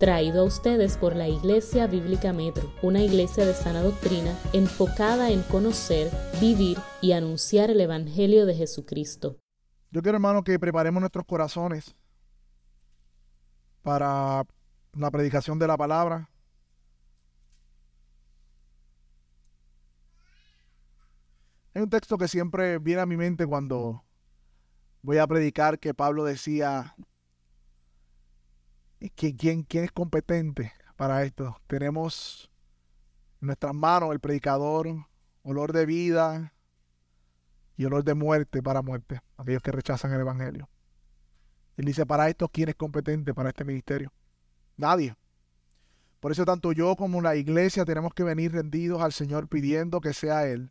traído a ustedes por la Iglesia Bíblica Metro, una iglesia de sana doctrina enfocada en conocer, vivir y anunciar el Evangelio de Jesucristo. Yo quiero, hermano, que preparemos nuestros corazones para la predicación de la palabra. Hay un texto que siempre viene a mi mente cuando voy a predicar que Pablo decía, ¿quién, quién es competente para esto? Tenemos en nuestras manos el predicador, olor de vida y olor de muerte para muerte, aquellos que rechazan el Evangelio. Él dice, para esto, ¿quién es competente para este ministerio? Nadie. Por eso tanto yo como la iglesia tenemos que venir rendidos al Señor pidiendo que sea Él,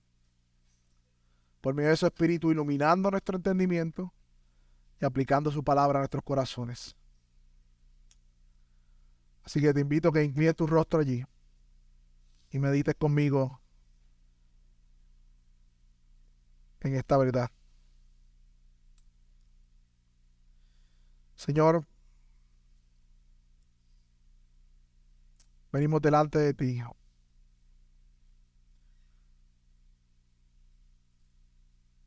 por medio de su Espíritu, iluminando nuestro entendimiento y aplicando su palabra a nuestros corazones. Así que te invito a que inclines tu rostro allí y medites conmigo en esta verdad. Señor, venimos delante de ti.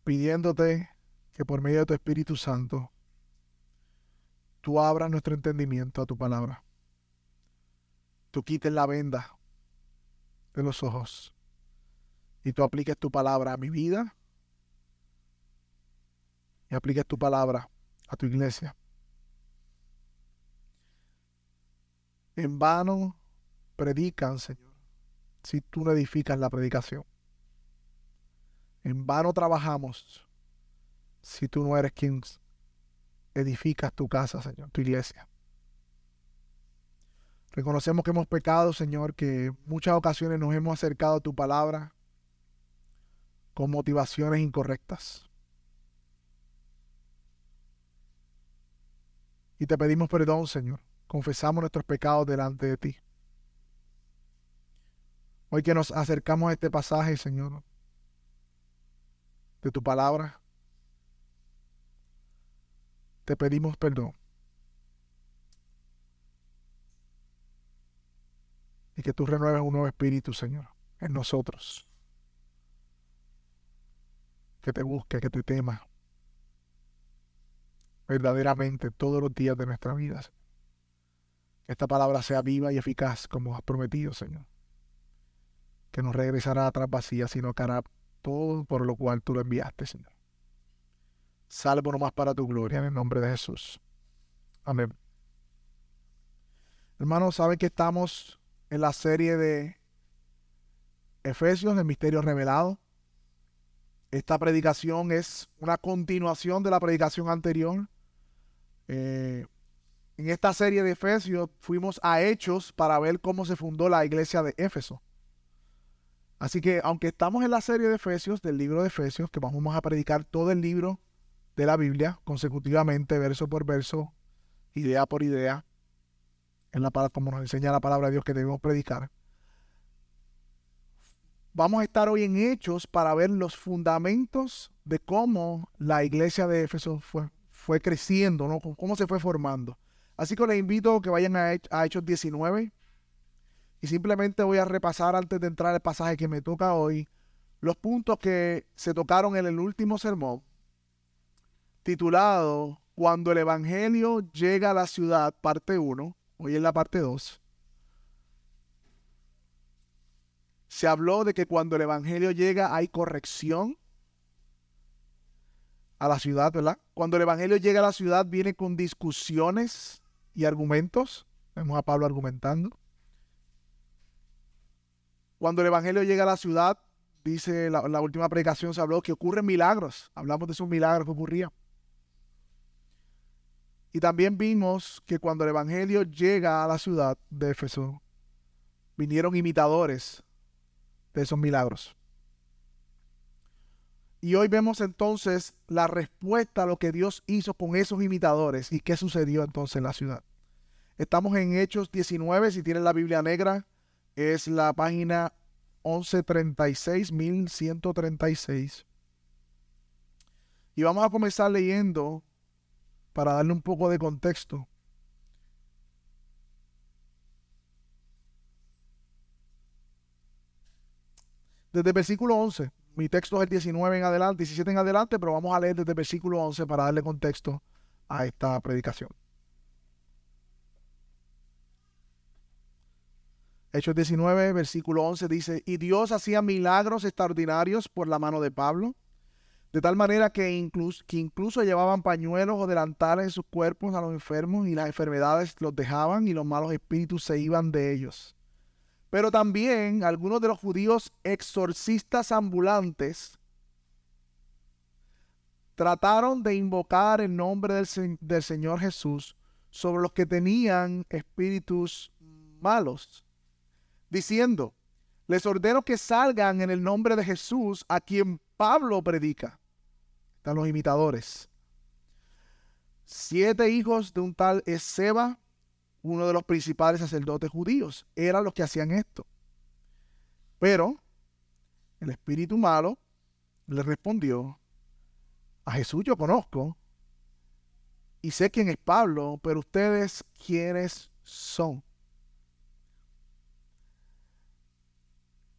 Pidiéndote que por medio de tu Espíritu Santo tú abras nuestro entendimiento a tu palabra. Tú quites la venda de los ojos y tú apliques tu palabra a mi vida y apliques tu palabra a tu iglesia. En vano predican, Señor, si tú no edificas la predicación. En vano trabajamos si tú no eres quien edificas tu casa, Señor, tu iglesia. Reconocemos que hemos pecado, Señor, que muchas ocasiones nos hemos acercado a tu palabra con motivaciones incorrectas. Y te pedimos perdón, Señor confesamos nuestros pecados delante de ti. Hoy que nos acercamos a este pasaje, Señor, de tu palabra, te pedimos perdón. Y que tú renueves un nuevo espíritu, Señor, en nosotros. Que te busque, que te tema verdaderamente todos los días de nuestra vida. Que esta palabra sea viva y eficaz como has prometido, Señor. Que no regresará atrás vacía, sino que hará todo por lo cual tú lo enviaste, Señor. Salvo nomás para tu gloria en el nombre de Jesús. Amén. Hermanos, saben que estamos en la serie de Efesios, el misterio revelado. Esta predicación es una continuación de la predicación anterior. Eh, en esta serie de Efesios fuimos a Hechos para ver cómo se fundó la iglesia de Éfeso. Así que aunque estamos en la serie de Efesios, del libro de Efesios, que vamos a predicar todo el libro de la Biblia consecutivamente, verso por verso, idea por idea, en la, como nos enseña la palabra de Dios que debemos predicar. Vamos a estar hoy en Hechos para ver los fundamentos de cómo la iglesia de Éfeso fue, creciendo, ¿no? cómo se fue formando. Así que les invito a que vayan a, Hechos 19 y simplemente voy a repasar antes de entrar al pasaje que me toca hoy los puntos que se tocaron en el último sermón titulado Cuando el Evangelio llega a la ciudad, parte 1, hoy en la parte 2. Se habló de que cuando el Evangelio llega hay corrección a la ciudad, ¿verdad? Cuando el Evangelio llega a la ciudad viene con discusiones y argumentos. Vemos a Pablo argumentando. Cuando el Evangelio llega a la ciudad, dice la, la última predicación, se habló que ocurren milagros. Hablamos de esos milagros que ocurrían. Y también vimos que cuando el Evangelio llega a la ciudad de Éfeso, vinieron imitadores de esos milagros. Y hoy vemos entonces la respuesta a lo que Dios hizo con esos imitadores y qué sucedió entonces en la ciudad. Estamos en Hechos 19, si tienen la Biblia negra, es la página 1136, 1136. Y vamos a comenzar leyendo para darle un poco de contexto. Desde el versículo 11, mi texto es el 19 en adelante, 17 en adelante, pero vamos a leer desde el versículo 11 para darle contexto a esta predicación. Hechos 19, versículo 11 dice, y Dios hacía milagros extraordinarios por la mano de Pablo de tal manera que incluso, que incluso llevaban pañuelos o delantales en sus cuerpos a los enfermos y las enfermedades los dejaban y los malos espíritus se iban de ellos. Pero también algunos de los judíos exorcistas ambulantes trataron de invocar el nombre del, del Señor Jesús sobre los que tenían espíritus malos diciendo, les ordeno que salgan en el nombre de Jesús a quien Pablo predica. Están los imitadores. Siete hijos de un tal Seba, uno de los principales sacerdotes judíos, eran los que hacían esto. Pero el espíritu malo le respondió, a Jesús yo conozco y sé quién es Pablo, pero ustedes quiénes son.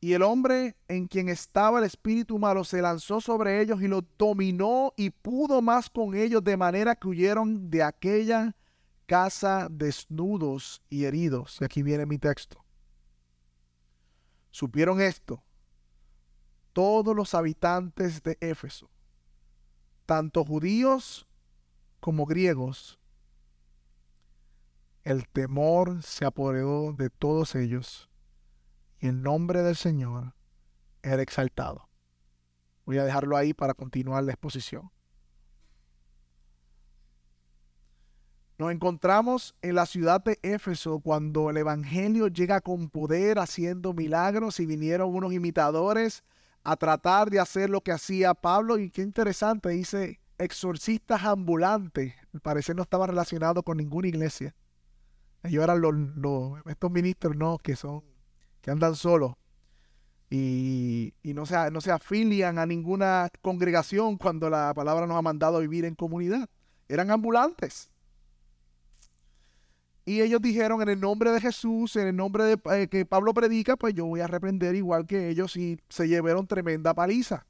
Y el hombre en quien estaba el espíritu malo se lanzó sobre ellos y los dominó y pudo más con ellos de manera que huyeron de aquella casa desnudos y heridos. Y aquí viene mi texto. Supieron esto todos los habitantes de Éfeso, tanto judíos como griegos. El temor se apoderó de todos ellos y el nombre del Señor era exaltado. Voy a dejarlo ahí para continuar la exposición. Nos encontramos en la ciudad de Éfeso cuando el Evangelio llega con poder haciendo milagros y vinieron unos imitadores a tratar de hacer lo que hacía Pablo y qué interesante, dice exorcistas ambulantes. Al parecer no estaba relacionado con ninguna iglesia. Ellos eran estos ministros, no, que son que andan solos y, no, se, no se afilian a ninguna congregación cuando la palabra nos ha mandado vivir en comunidad. Eran ambulantes. Y ellos dijeron en el nombre de Jesús, en el nombre de eh, que Pablo predica, pues yo voy a reprender igual que ellos y se llevaron tremenda paliza.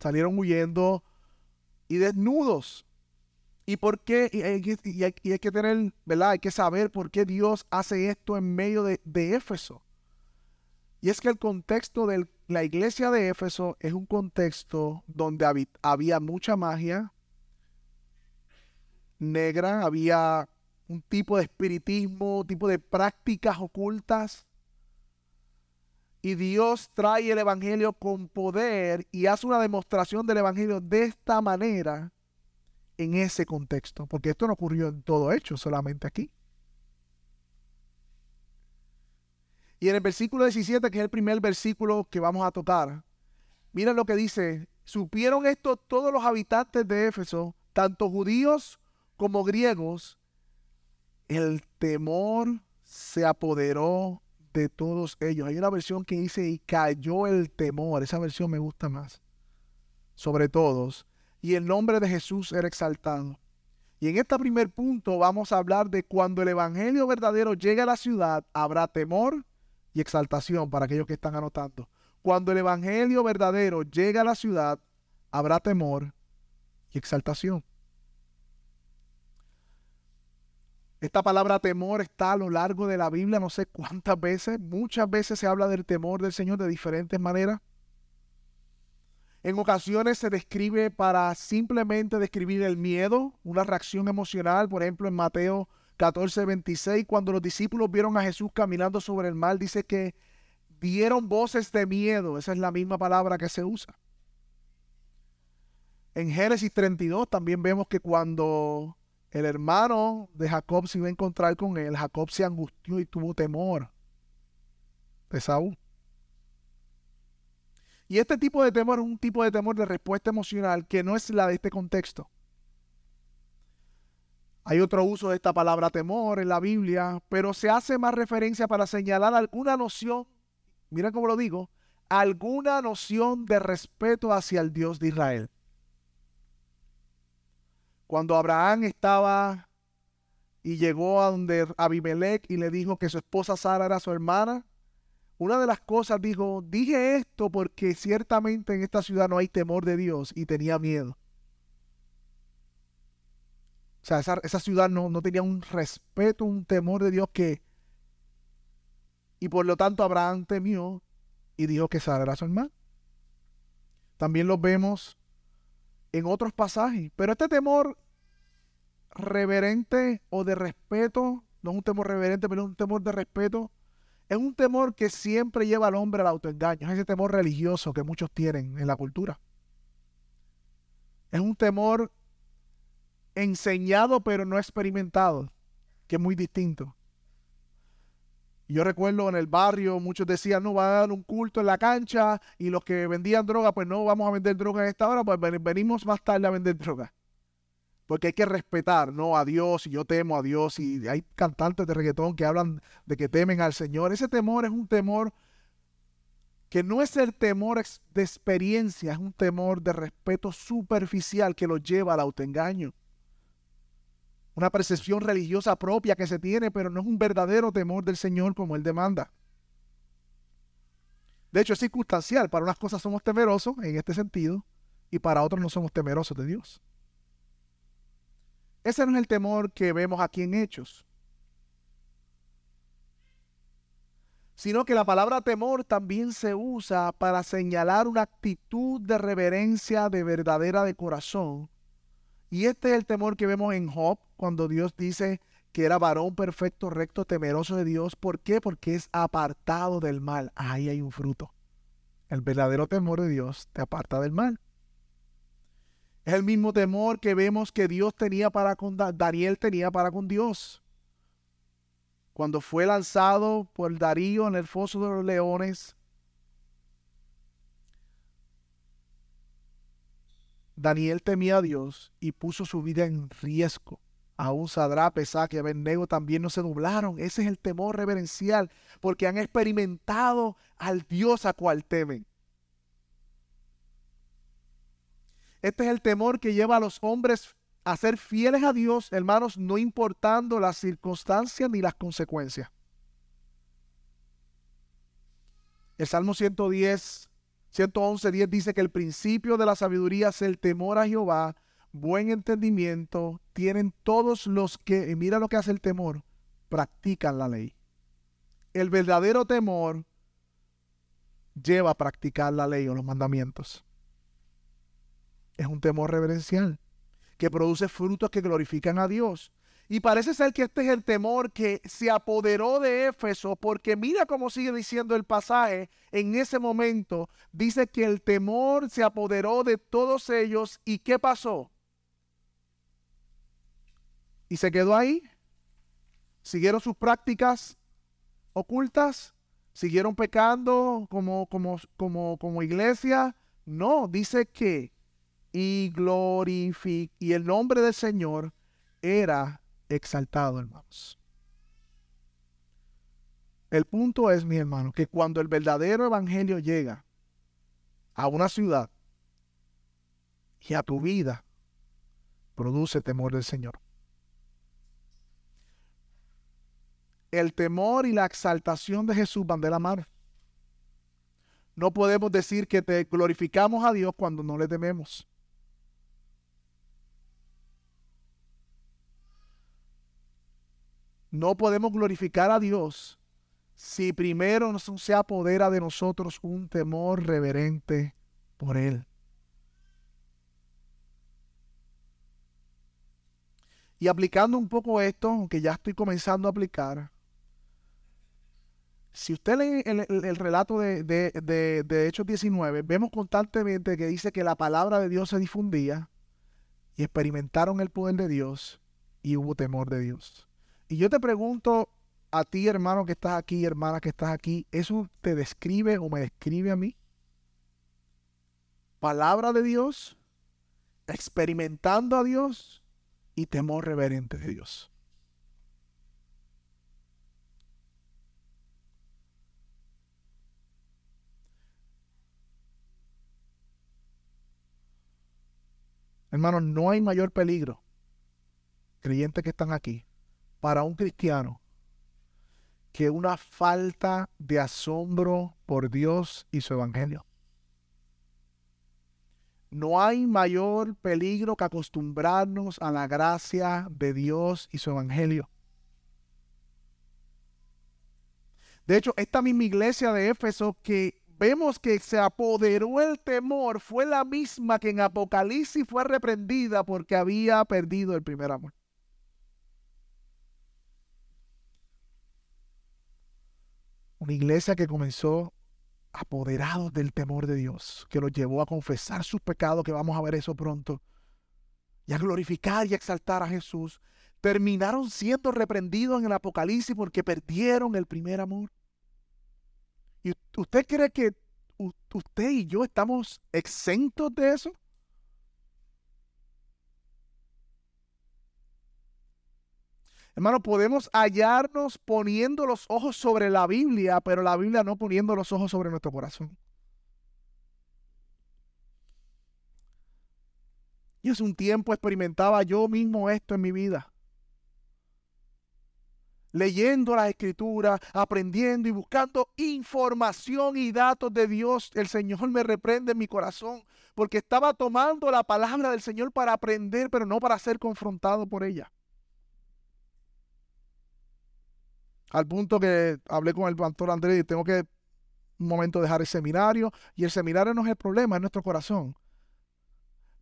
Salieron huyendo y desnudos. ¿Y por qué? Y hay, que tener, ¿verdad? Hay que saber por qué Dios hace esto en medio de, de Éfeso. Y es que el contexto de la iglesia de Éfeso es un contexto donde había mucha magia negra, había un tipo de espiritismo, tipo de prácticas ocultas. Y Dios trae el Evangelio con poder y hace una demostración del Evangelio de esta manera en ese contexto. Porque esto no ocurrió en todo hecho, solamente aquí. Y en el versículo 17, que es el primer versículo que vamos a tocar, miren lo que dice, supieron esto todos los habitantes de Éfeso, tanto judíos como griegos, el temor se apoderó de todos ellos. Hay una versión que dice, y cayó el temor, esa versión me gusta más, sobre todos, y el nombre de Jesús era exaltado. Y en este primer punto vamos a hablar de cuando el Evangelio verdadero llega a la ciudad, habrá temor, y exaltación para aquellos que están anotando. Cuando el Evangelio verdadero llega a la ciudad, habrá temor y exaltación. Esta palabra temor está a lo largo de la Biblia, no sé cuántas veces, muchas veces se habla del temor del Señor de diferentes maneras. En ocasiones se describe para simplemente describir el miedo, una reacción emocional, por ejemplo en Mateo 14, 26, cuando los discípulos vieron a Jesús caminando sobre el mar, dice que dieron voces de miedo. Esa es la misma palabra que se usa. En Génesis 32 también vemos que cuando el hermano de Jacob se iba a encontrar con él, Jacob se angustió y tuvo temor de Saúl. Y este tipo de temor es un tipo de temor de respuesta emocional que no es la de este contexto. Hay otro uso de esta palabra temor en la Biblia, pero se hace más referencia para señalar alguna noción, mira cómo lo digo, alguna noción de respeto hacia el Dios de Israel. Cuando Abraham estaba y llegó a donde Abimelech y le dijo que su esposa Sara era su hermana, una de las cosas dijo, dije esto porque ciertamente en esta ciudad no hay temor de Dios y tenía miedo. O sea, esa, ciudad no, no, tenía un respeto, un temor de Dios que... Y por lo tanto Abraham temió y dijo que Sara su hermano. También lo vemos en otros pasajes. Pero este temor reverente o de respeto, no es un temor reverente, pero es un temor de respeto, es un temor que siempre lleva al hombre al autoengaño. Es ese temor religioso que muchos tienen en la cultura. Es un temor enseñado pero no experimentado, que es muy distinto. Yo recuerdo en el barrio, muchos decían, no, va a dar un culto en la cancha y los que vendían droga, pues no vamos a vender droga en esta hora, pues venimos más tarde a vender droga. Porque hay que respetar, ¿no? A Dios y yo temo a Dios y hay cantantes de reggaetón que hablan de que temen al Señor. Ese temor es un temor que no es el temor de experiencia, es un temor de respeto superficial que lo lleva al autoengaño una percepción religiosa propia que se tiene, pero no es un verdadero temor del Señor como Él demanda. De hecho, es circunstancial. Para unas cosas somos temerosos en este sentido y para otros no somos temerosos de Dios. Ese no es el temor que vemos aquí en Hechos. Sino que la palabra temor también se usa para señalar una actitud de reverencia de verdadera de corazón y este es el temor que vemos en Job cuando Dios dice que era varón perfecto, recto, temeroso de Dios. ¿Por qué? Porque es apartado del mal. Ahí hay un fruto. El verdadero temor de Dios te aparta del mal. Es el mismo temor que vemos que Dios tenía para con Daniel tenía para con Dios. Cuando fue lanzado por Darío en el foso de los leones, Daniel temía a Dios y puso su vida en riesgo. Aún Sadrá, Pesach y Abednego también no se doblaron. Ese es el temor reverencial, porque han experimentado al Dios a cual temen. Este es el temor que lleva a los hombres a ser fieles a Dios, hermanos, no importando las circunstancias ni las consecuencias. El Salmo 110 111.10 dice que el principio de la sabiduría es el temor a Jehová, buen entendimiento, tienen todos los que, y mira lo que hace el temor, practican la ley. El verdadero temor lleva a practicar la ley o los mandamientos. Es un temor reverencial que produce frutos que glorifican a Dios. Y parece ser que este es el temor que se apoderó de Éfeso, porque mira cómo sigue diciendo el pasaje en ese momento. Dice que el temor se apoderó de todos ellos. ¿Y qué pasó? Y se quedó ahí. Siguieron sus prácticas ocultas. Siguieron pecando como, como, como, como iglesia. No, dice que y glorific y el nombre del Señor era exaltado, hermanos. El punto es, mi hermano, que cuando el verdadero evangelio llega a una ciudad y a tu vida, produce temor del Señor. El temor y la exaltación de Jesús van de la mano. No podemos decir que te glorificamos a Dios cuando no le tememos. No podemos glorificar a Dios si primero no se apodera de nosotros un temor reverente por Él. Y aplicando un poco esto, aunque ya estoy comenzando a aplicar, si usted lee el, relato de, de, de, Hechos 19, vemos constantemente que dice que la palabra de Dios se difundía y experimentaron el poder de Dios y hubo temor de Dios. Y yo te pregunto a ti, hermano que estás aquí, hermana que estás aquí, ¿eso te describe o me describe a mí? Palabra de Dios, experimentando a Dios y temor reverente de Dios. Hermanos, no hay mayor peligro, creyentes que están aquí, para un cristiano que una falta de asombro por Dios y su evangelio. No hay mayor peligro que acostumbrarnos a la gracia de Dios y su evangelio. De hecho, esta misma iglesia de Éfeso que vemos que se apoderó el temor fue la misma que en Apocalipsis fue reprendida porque había perdido el primer amor. Una iglesia que comenzó apoderados del temor de Dios, que los llevó a confesar sus pecados, que vamos a ver eso pronto, y a glorificar y exaltar a Jesús, terminaron siendo reprendidos en el Apocalipsis porque perdieron el primer amor. ¿Y usted cree que usted y yo estamos exentos de eso? Hermano, podemos hallarnos poniendo los ojos sobre la Biblia, pero la Biblia no poniendo los ojos sobre nuestro corazón. Y hace un tiempo experimentaba yo mismo esto en mi vida. Leyendo las escrituras, aprendiendo y buscando información y datos de Dios, el Señor me reprende en mi corazón, porque estaba tomando la palabra del Señor para aprender, pero no para ser confrontado por ella. Al punto que hablé con el pastor Andrés y tengo que un momento dejar el seminario. Y el seminario no es el problema, es nuestro corazón.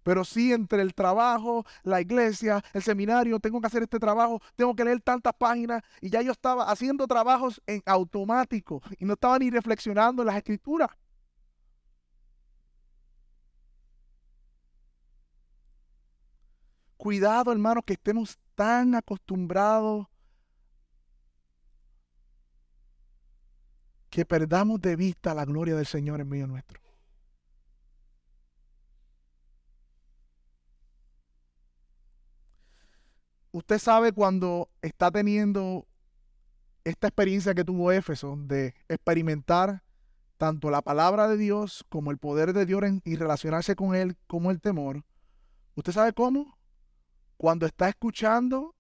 Pero sí entre el trabajo, la iglesia, el seminario, tengo que hacer este trabajo, tengo que leer tantas páginas. Y ya yo estaba haciendo trabajos en automático y no estaba ni reflexionando en las escrituras. Cuidado, hermanos, que estemos tan acostumbrados que perdamos de vista la gloria del Señor en medio nuestro. Usted sabe cuando está teniendo esta experiencia que tuvo Éfeso de experimentar tanto la palabra de Dios como el poder de Dios y relacionarse con Él como el temor. ¿Usted sabe cómo? Cuando está escuchando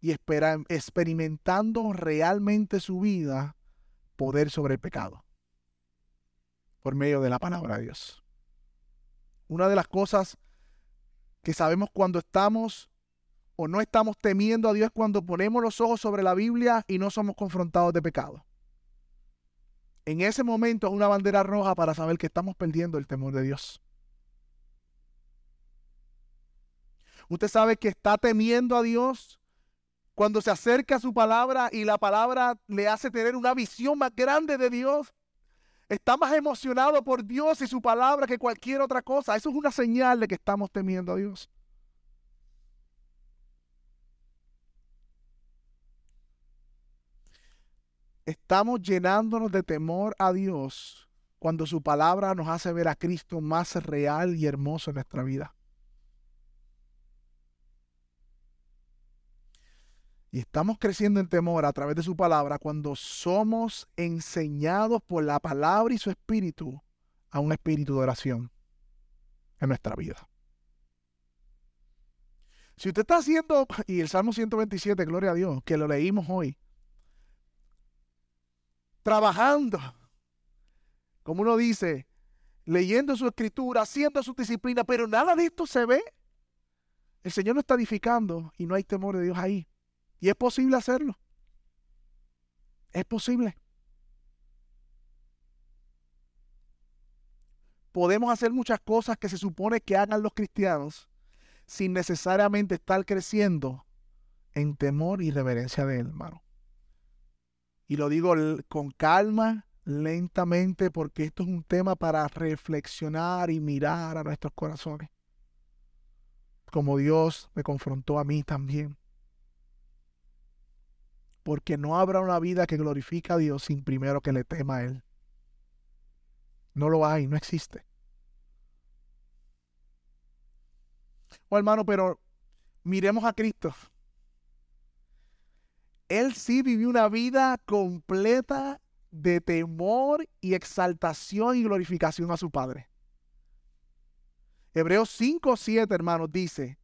y experimentando realmente su vida poder sobre el pecado por medio de la palabra de Dios. Una de las cosas que sabemos cuando estamos o no estamos temiendo a Dios cuando ponemos los ojos sobre la Biblia y no somos confrontados de pecado. En ese momento es una bandera roja para saber que estamos perdiendo el temor de Dios. Usted sabe que está temiendo a Dios cuando se acerca a su palabra y la palabra le hace tener una visión más grande de Dios, está más emocionado por Dios y su palabra que cualquier otra cosa. Eso es una señal de que estamos temiendo a Dios. Estamos llenándonos de temor a Dios cuando su palabra nos hace ver a Cristo más real y hermoso en nuestra vida. Y estamos creciendo en temor a través de su palabra cuando somos enseñados por la palabra y su espíritu a un espíritu de oración en nuestra vida. Si usted está haciendo, y el Salmo 127, gloria a Dios, que lo leímos hoy, trabajando, como uno dice, leyendo su escritura, haciendo su disciplina, pero nada de esto se ve, el Señor no está edificando y no hay temor de Dios ahí. Y es posible hacerlo. Es posible. Podemos hacer muchas cosas que se supone que hagan los cristianos sin necesariamente estar creciendo en temor y reverencia de él, hermano. Y lo digo con calma, lentamente, porque esto es un tema para reflexionar y mirar a nuestros corazones. Como Dios me confrontó a mí también porque no habrá una vida que glorifique a Dios sin primero que le tema a Él. No lo hay, no existe. Oh hermano, pero miremos a Cristo. Él sí vivió una vida completa de temor y exaltación y glorificación a su Padre. Hebreos 5, 7, hermanos, dice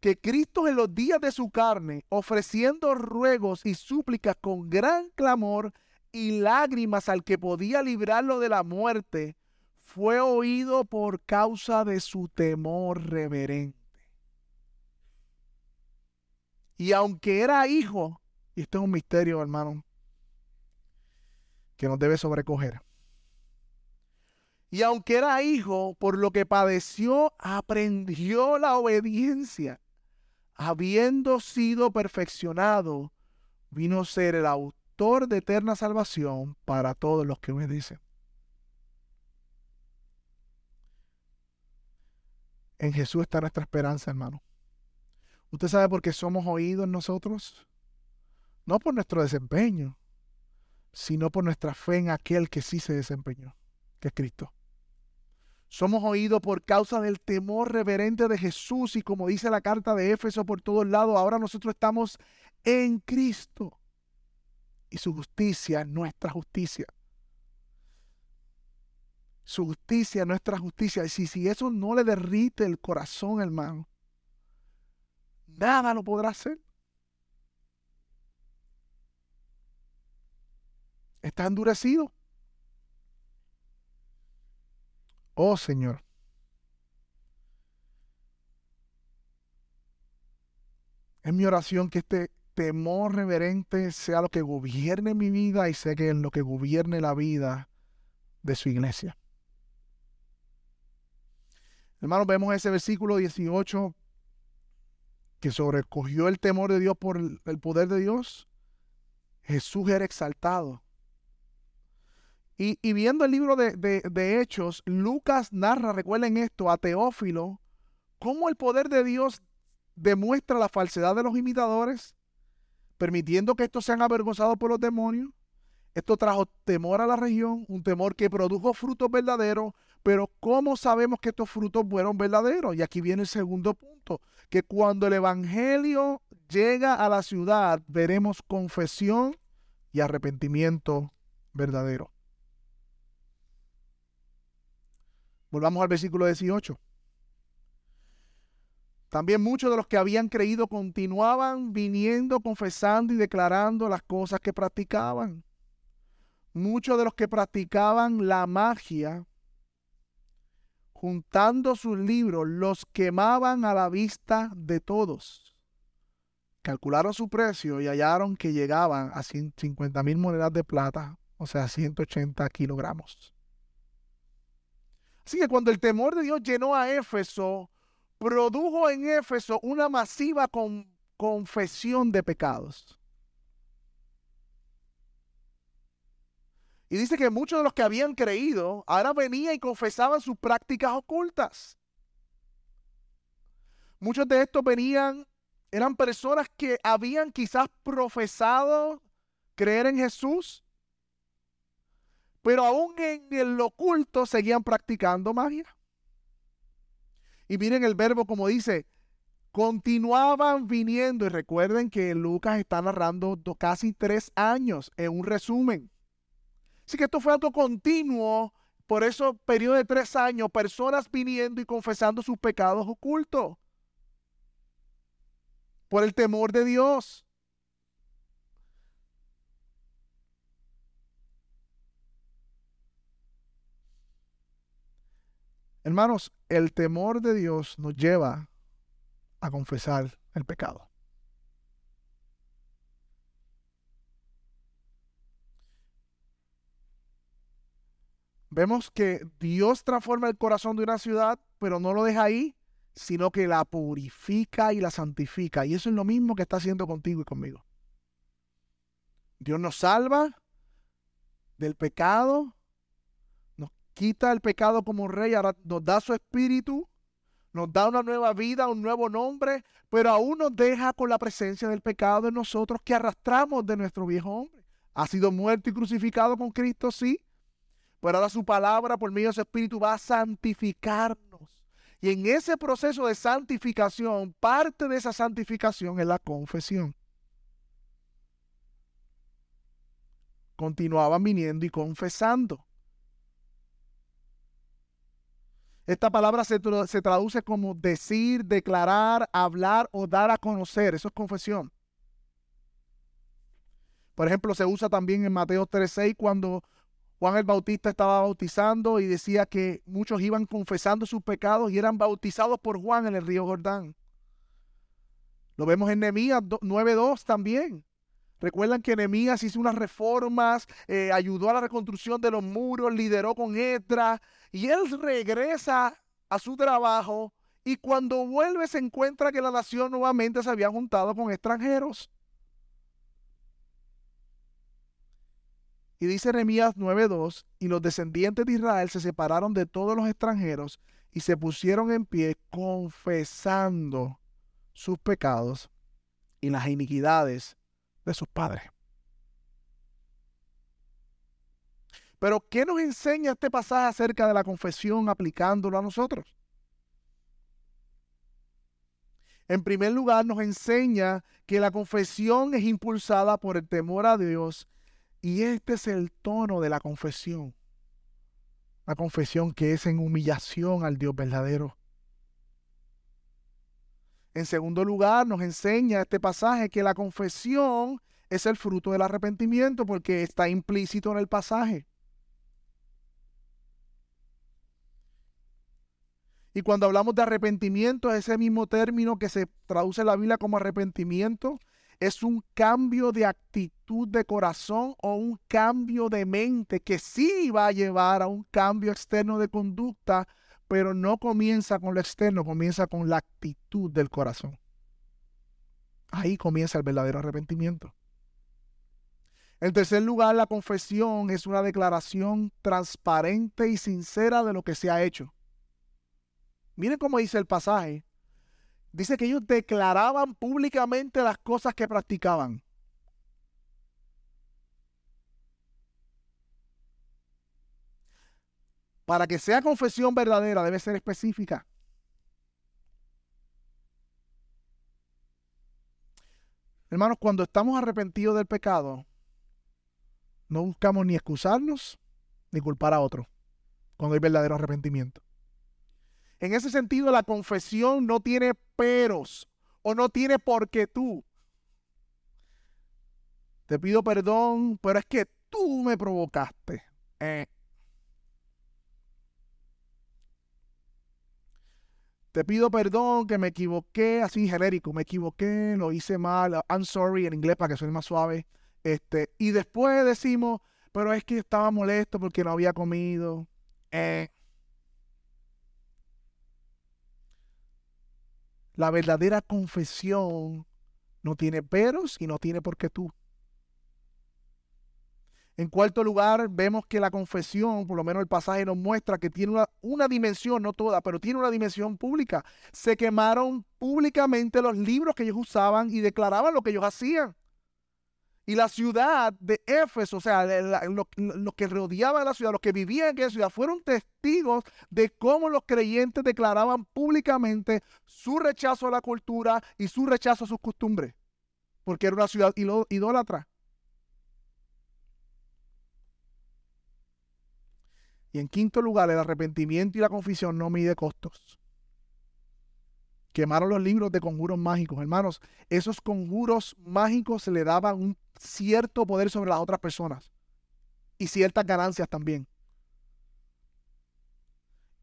que Cristo en los días de su carne, ofreciendo ruegos y súplicas con gran clamor y lágrimas al que podía librarlo de la muerte, fue oído por causa de su temor reverente. Y aunque era hijo, y esto es un misterio, hermano, que nos debe sobrecoger. Y aunque era hijo, por lo que padeció, aprendió la obediencia. Habiendo sido perfeccionado, vino a ser el autor de eterna salvación para todos los que obedecen. En Jesús está nuestra esperanza, hermano. ¿Usted sabe por qué somos oídos nosotros? No por nuestro desempeño, sino por nuestra fe en aquel que sí se desempeñó, que es Cristo. Somos oídos por causa del temor reverente de Jesús y como dice la carta de Éfeso por todos lados, ahora nosotros estamos en Cristo y su justicia, nuestra justicia. Su justicia, nuestra justicia. Y si, si eso no le derrite el corazón, hermano, nada lo podrá hacer. Está endurecido. Oh Señor. Es mi oración que este temor reverente sea lo que gobierne mi vida y sea que en lo que gobierne la vida de su iglesia. Hermanos, vemos ese versículo 18 que sobrecogió el temor de Dios por el poder de Dios, Jesús era exaltado. Y, viendo el libro de, de, Hechos, Lucas narra, recuerden esto, a Teófilo, cómo el poder de Dios demuestra la falsedad de los imitadores, permitiendo que estos sean avergonzados por los demonios. Esto trajo temor a la región, un temor que produjo frutos verdaderos, pero ¿cómo sabemos que estos frutos fueron verdaderos? Y aquí viene el segundo punto, que cuando el Evangelio llega a la ciudad, veremos confesión y arrepentimiento verdadero. Volvamos al versículo 18. También muchos de los que habían creído continuaban viniendo, confesando y declarando las cosas que practicaban. Muchos de los que practicaban la magia juntando sus libros, los quemaban a la vista de todos. Calcularon su precio y hallaron que llegaban a 50 mil monedas de plata, o sea, 180 kilogramos. Así que cuando el temor de Dios llenó a Éfeso, produjo en Éfeso una masiva confesión de pecados. Y dice que muchos de los que habían creído ahora venían y confesaban sus prácticas ocultas. Muchos de estos venían, eran personas que habían quizás profesado creer en Jesús, pero aún en el oculto seguían practicando magia. Y miren el verbo como dice, continuaban viniendo. Y recuerden que Lucas está narrando casi tres años en un resumen. Así que esto fue algo continuo, por eso periodo de tres años, personas viniendo y confesando sus pecados ocultos. Por el temor de Dios. Hermanos, el temor de Dios nos lleva a confesar el pecado. Vemos que Dios transforma el corazón de una ciudad, pero no lo deja ahí, sino que la purifica y la santifica. Y eso es lo mismo que está haciendo contigo y conmigo. Dios nos salva del pecado, quita el pecado como rey, ahora nos da su espíritu, nos da una nueva vida, un nuevo nombre, pero aún nos deja con la presencia del pecado en nosotros que arrastramos de nuestro viejo hombre. Ha sido muerto y crucificado con Cristo, sí, pero ahora su palabra por medio de su espíritu va a santificarnos. Y en ese proceso de santificación, parte de esa santificación es la confesión. Continuaban viniendo y confesando. Esta palabra se, se, traduce como decir, declarar, hablar o dar a conocer. Eso es confesión. Por ejemplo, se usa también en Mateo 3.6 cuando Juan el Bautista estaba bautizando y decía que muchos iban confesando sus pecados y eran bautizados por Juan en el río Jordán. Lo vemos en Nehemías 9.2 también. Recuerdan que Nehemías hizo unas reformas, eh, ayudó a la reconstrucción de los muros, lideró con Esdras y él regresa a su trabajo y cuando vuelve se encuentra que la nación nuevamente se había juntado con extranjeros. Y dice Nehemías 9:2, y los descendientes de Israel se separaron de todos los extranjeros y se pusieron en pie confesando sus pecados y las iniquidades de sus padres. Pero, ¿qué nos enseña este pasaje acerca de la confesión aplicándolo a nosotros? En primer lugar, nos enseña que la confesión es impulsada por el temor a Dios y este es el tono de la confesión. La confesión que es en humillación al Dios verdadero. En segundo lugar, nos enseña este pasaje que la confesión es el fruto del arrepentimiento porque está implícito en el pasaje. Y cuando hablamos de arrepentimiento, ese mismo término que se traduce en la Biblia como arrepentimiento es un cambio de actitud de corazón o un cambio de mente que sí va a llevar a un cambio externo de conducta, pero no comienza con lo externo, comienza con la actitud del corazón. Ahí comienza el verdadero arrepentimiento. En tercer lugar, la confesión es una declaración transparente y sincera de lo que se ha hecho. Miren cómo dice el pasaje. Dice que ellos declaraban públicamente las cosas que practicaban. Para que sea confesión verdadera debe ser específica. Hermanos, cuando estamos arrepentidos del pecado, no buscamos ni excusarnos ni culpar a otro cuando hay verdadero arrepentimiento. En ese sentido, la confesión no tiene peros o no tiene por qué tú. Te pido perdón, pero es que tú me provocaste. Eh. Te pido perdón que me equivoqué, así genérico, me equivoqué, lo hice mal, I'm sorry en inglés para que suene más suave. Este, y después decimos, pero es que estaba molesto porque no había comido. Eh. La verdadera confesión no tiene peros y no tiene por qué tú. En cuarto lugar, vemos que la confesión, por lo menos el pasaje nos muestra que tiene una, una, dimensión, no toda, pero tiene una dimensión pública. Se quemaron públicamente los libros que ellos usaban y declaraban lo que ellos hacían. Y la ciudad de Éfeso, o sea, los que rodeaban la ciudad, los que vivían en aquella ciudad, fueron testigos de cómo los creyentes declaraban públicamente su rechazo a la cultura y su rechazo a sus costumbres, porque era una ciudad idólatra. Y en quinto lugar, el arrepentimiento y la confesión no mide costos quemaron los libros de conjuros mágicos. Hermanos, esos conjuros mágicos se le daban un cierto poder sobre las otras personas y ciertas ganancias también.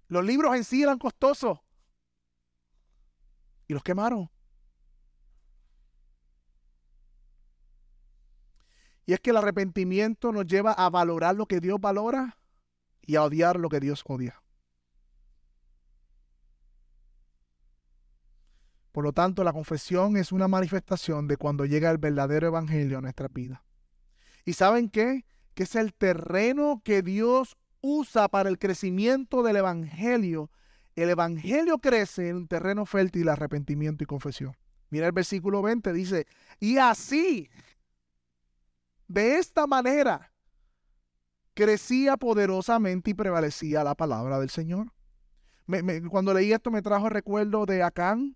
Los libros en sí eran costosos y los quemaron. Y es que el arrepentimiento nos lleva a valorar lo que Dios valora y a odiar lo que Dios odia. Por lo tanto, la confesión es una manifestación de cuando llega el verdadero evangelio a nuestra vida. ¿Y saben qué? Que es el terreno que Dios usa para el crecimiento del evangelio. El evangelio crece en un terreno fértil, arrepentimiento y confesión. Mira el versículo 20, dice, y así, de esta manera, crecía poderosamente y prevalecía la palabra del Señor. cuando leí esto me trajo el recuerdo de Acán,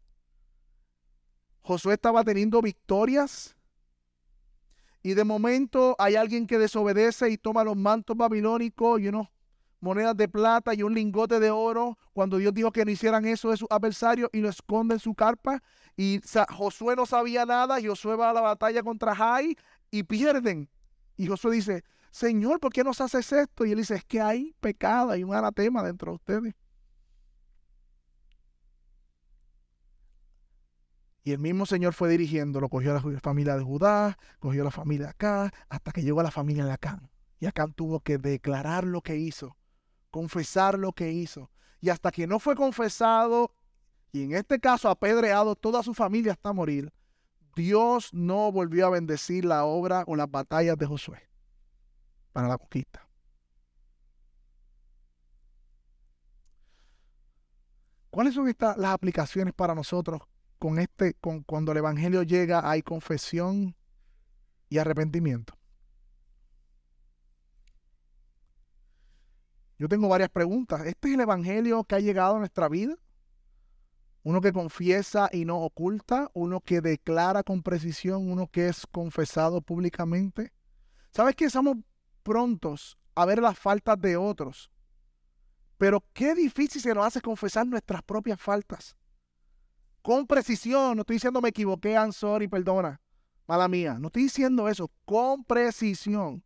Josué estaba teniendo victorias y de momento hay alguien que desobedece y toma los mantos babilónicos y unos monedas de plata y un lingote de oro cuando Dios dijo que no hicieran eso de sus adversarios y lo esconde en su carpa. Y Josué no sabía nada, Josué va a la batalla contra Jai y pierden. Y Josué dice, Señor, ¿por qué nos haces esto? Y él dice, es que hay pecado, hay un anatema dentro de ustedes. Y el mismo Señor fue dirigiendo, lo cogió a la familia de Judá, cogió a la familia de Acán, hasta que llegó a la familia de Acán. Y Acán tuvo que declarar lo que hizo, confesar lo que hizo. Y hasta que no fue confesado, y en este caso apedreado toda su familia hasta morir, Dios no volvió a bendecir la obra o las batallas de Josué para la conquista. ¿Cuáles son estas, las aplicaciones para nosotros con este, con, cuando el Evangelio llega, hay confesión y arrepentimiento. Yo tengo varias preguntas. ¿Este es el Evangelio que ha llegado a nuestra vida? Uno que confiesa y no oculta, uno que declara con precisión, uno que es confesado públicamente. ¿Sabes que somos prontos a ver las faltas de otros? Pero qué difícil se nos hace confesar nuestras propias faltas con precisión. No estoy diciendo me equivoqué, I'm sorry, perdona. Mala mía. No estoy diciendo eso. Con precisión.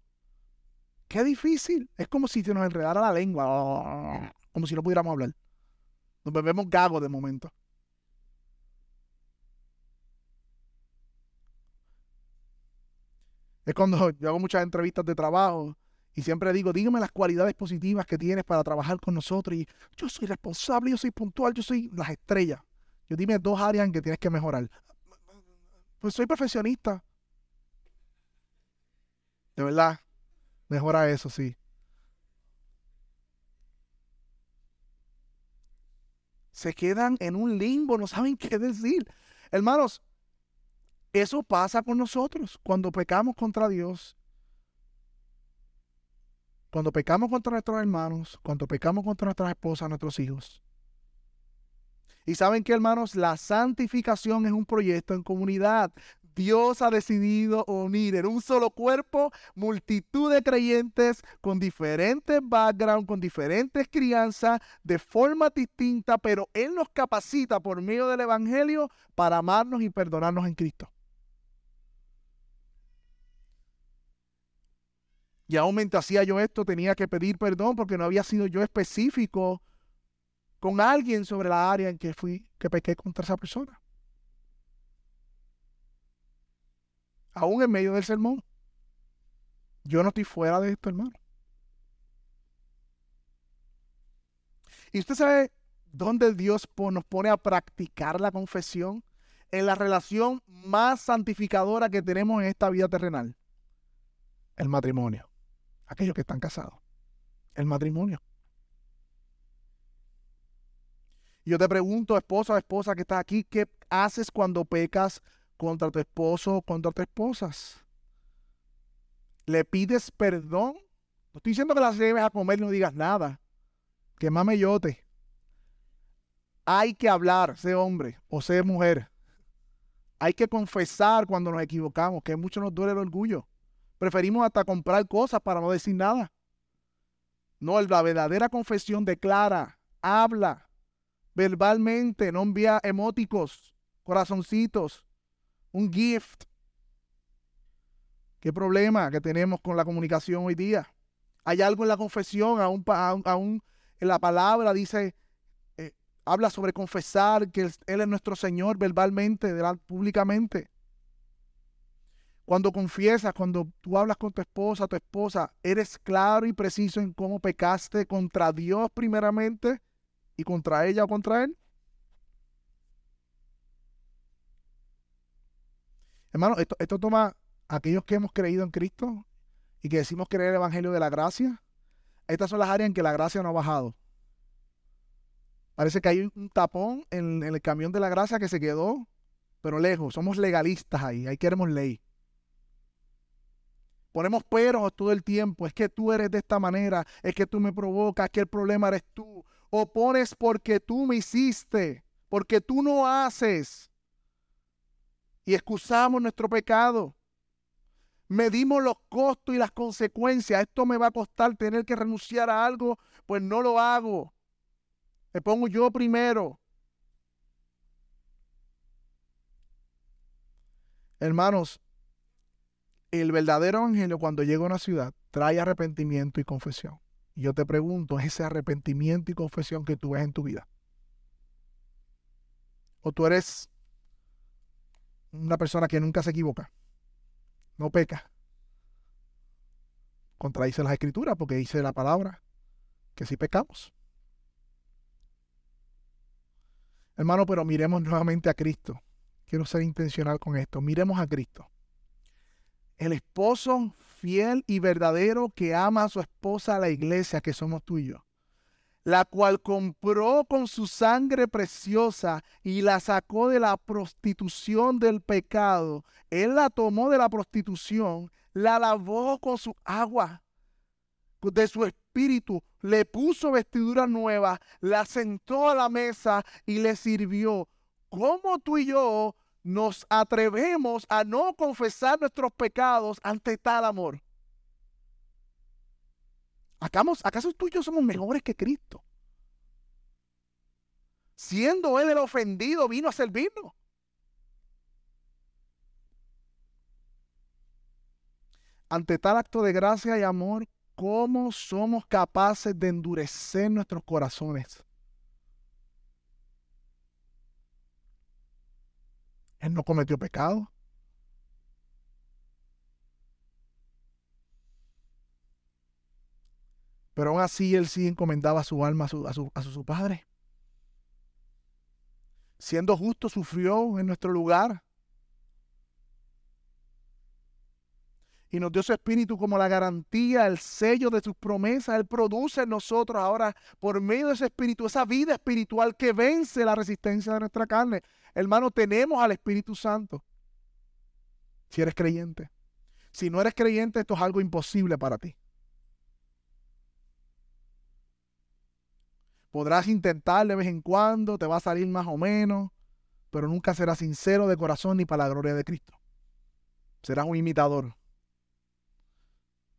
Qué difícil. Es como si se nos enredara la lengua. Como si no pudiéramos hablar. Nos bebemos gago de momento. Es cuando yo hago muchas entrevistas de trabajo y siempre digo, dígame las cualidades positivas que tienes para trabajar con nosotros. Y yo soy responsable, yo soy puntual, yo soy las estrellas. Yo dime dos áreas en que tienes que mejorar. Pues soy profesionista. De verdad. Mejora eso, sí. Se quedan en un limbo, no saben qué decir. Hermanos, eso pasa con nosotros cuando pecamos contra Dios. Cuando pecamos contra nuestros hermanos, cuando pecamos contra nuestras esposas, nuestros hijos. Y saben que, hermanos, la santificación es un proyecto en comunidad. Dios ha decidido unir en un solo cuerpo multitud de creyentes con diferentes backgrounds, con diferentes crianzas, de forma distinta, pero Él nos capacita por medio del Evangelio para amarnos y perdonarnos en Cristo. Y aún mientras hacía yo esto, tenía que pedir perdón porque no había sido yo específico con alguien sobre la área en que fui, que pequé contra esa persona. Aún en medio del sermón. Yo no estoy fuera de esto, hermano. Y usted sabe dónde Dios nos pone a practicar la confesión en la relación más santificadora que tenemos en esta vida terrenal. El matrimonio. Aquellos que están casados. El matrimonio. yo te pregunto, esposa esposa que estás aquí, ¿qué haces cuando pecas contra tu esposo o contra tu esposas? ¿Le pides perdón? No estoy diciendo que las lleves a comer y no digas nada. Que mame yote. Hay que hablar, sé hombre o sé mujer. Hay que confesar cuando nos equivocamos, que mucho nos duele el orgullo. Preferimos hasta comprar cosas para no decir nada. No, la verdadera confesión declara, habla, verbalmente, no envía emóticos, corazoncitos, un gift. ¿Qué problema que tenemos con la comunicación hoy día? Hay algo en la confesión, aún, aún en la palabra dice, eh, habla sobre confesar que Él es nuestro Señor verbalmente, públicamente. Cuando confiesas, cuando tú hablas con tu esposa, tu esposa, eres claro y preciso en cómo pecaste contra Dios primeramente y contra ella o contra él? Hermano, esto, esto toma aquellos que hemos creído en Cristo y que decimos creer el Evangelio de la gracia. Estas son las áreas en que la gracia no ha bajado. Parece que hay un tapón en el camión de la gracia que se quedó, pero lejos. Somos legalistas ahí, ahí queremos ley. Ponemos peros todo el tiempo. Es que tú eres de esta manera. Es que tú me provocas. Que el problema eres tú o pones porque tú me hiciste, porque tú no haces. Y excusamos nuestro pecado. Medimos los costos y las consecuencias. Esto me va a costar tener que renunciar a algo pues no lo hago. Me pongo yo primero. Hermanos, el verdadero evangelio cuando llega a una ciudad trae arrepentimiento y confesión. Y yo te pregunto, ¿es ese arrepentimiento y confesión que tú ves en tu vida? ¿O tú eres una persona que nunca se equivoca? No peca. Contradice las escrituras porque dice la palabra que sí pecamos. Hermano, pero miremos nuevamente a Cristo. Quiero ser intencional con esto. Miremos a Cristo. El esposo fiel y verdadero que ama a su esposa, la iglesia, que somos tú y yo. La cual compró con su sangre preciosa y la sacó de la prostitución del pecado. Él la tomó de la prostitución, la lavó con su agua de su espíritu, le puso vestidura nueva, la sentó a la mesa y le sirvió. ¿Cómo tú y yo nos atrevemos a no confesar nuestros pecados ante tal amor? ¿Acaso tú y yo somos mejores que Cristo? Siendo Él el ofendido, vino a servirnos. Ante tal acto de gracia y amor, ¿cómo somos capaces de endurecer nuestros corazones? Él no cometió pecado. Pero aún así él sí encomendaba su alma a su, a su, a su padre. Siendo justo, sufrió en nuestro lugar. Y nos dio su espíritu como la garantía, el sello de sus promesas. Él produce en nosotros ahora, por medio de ese espíritu, esa vida espiritual que vence la resistencia de nuestra carne. Hermano, tenemos al Espíritu Santo. Si eres creyente. Si no eres creyente, esto es algo imposible para ti. Podrás intentar de vez en cuando, te va a salir más o menos, pero nunca serás sincero de corazón ni para la gloria de Cristo. Serás un imitador.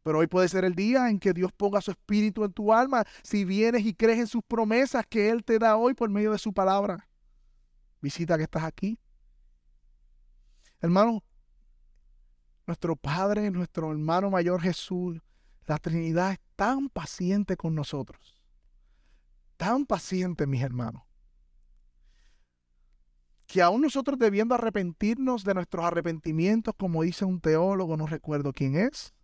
Pero hoy puede ser el día en que Dios ponga su espíritu en tu alma si vienes y crees en sus promesas que Él te da hoy por medio de su palabra. Visita que estás aquí. Hermano, nuestro Padre, nuestro hermano mayor Jesús, la Trinidad es tan paciente con nosotros. Tan paciente, mis hermanos. Que aún nosotros debiendo arrepentirnos de nuestros arrepentimientos, como dice un teólogo, no recuerdo quién es,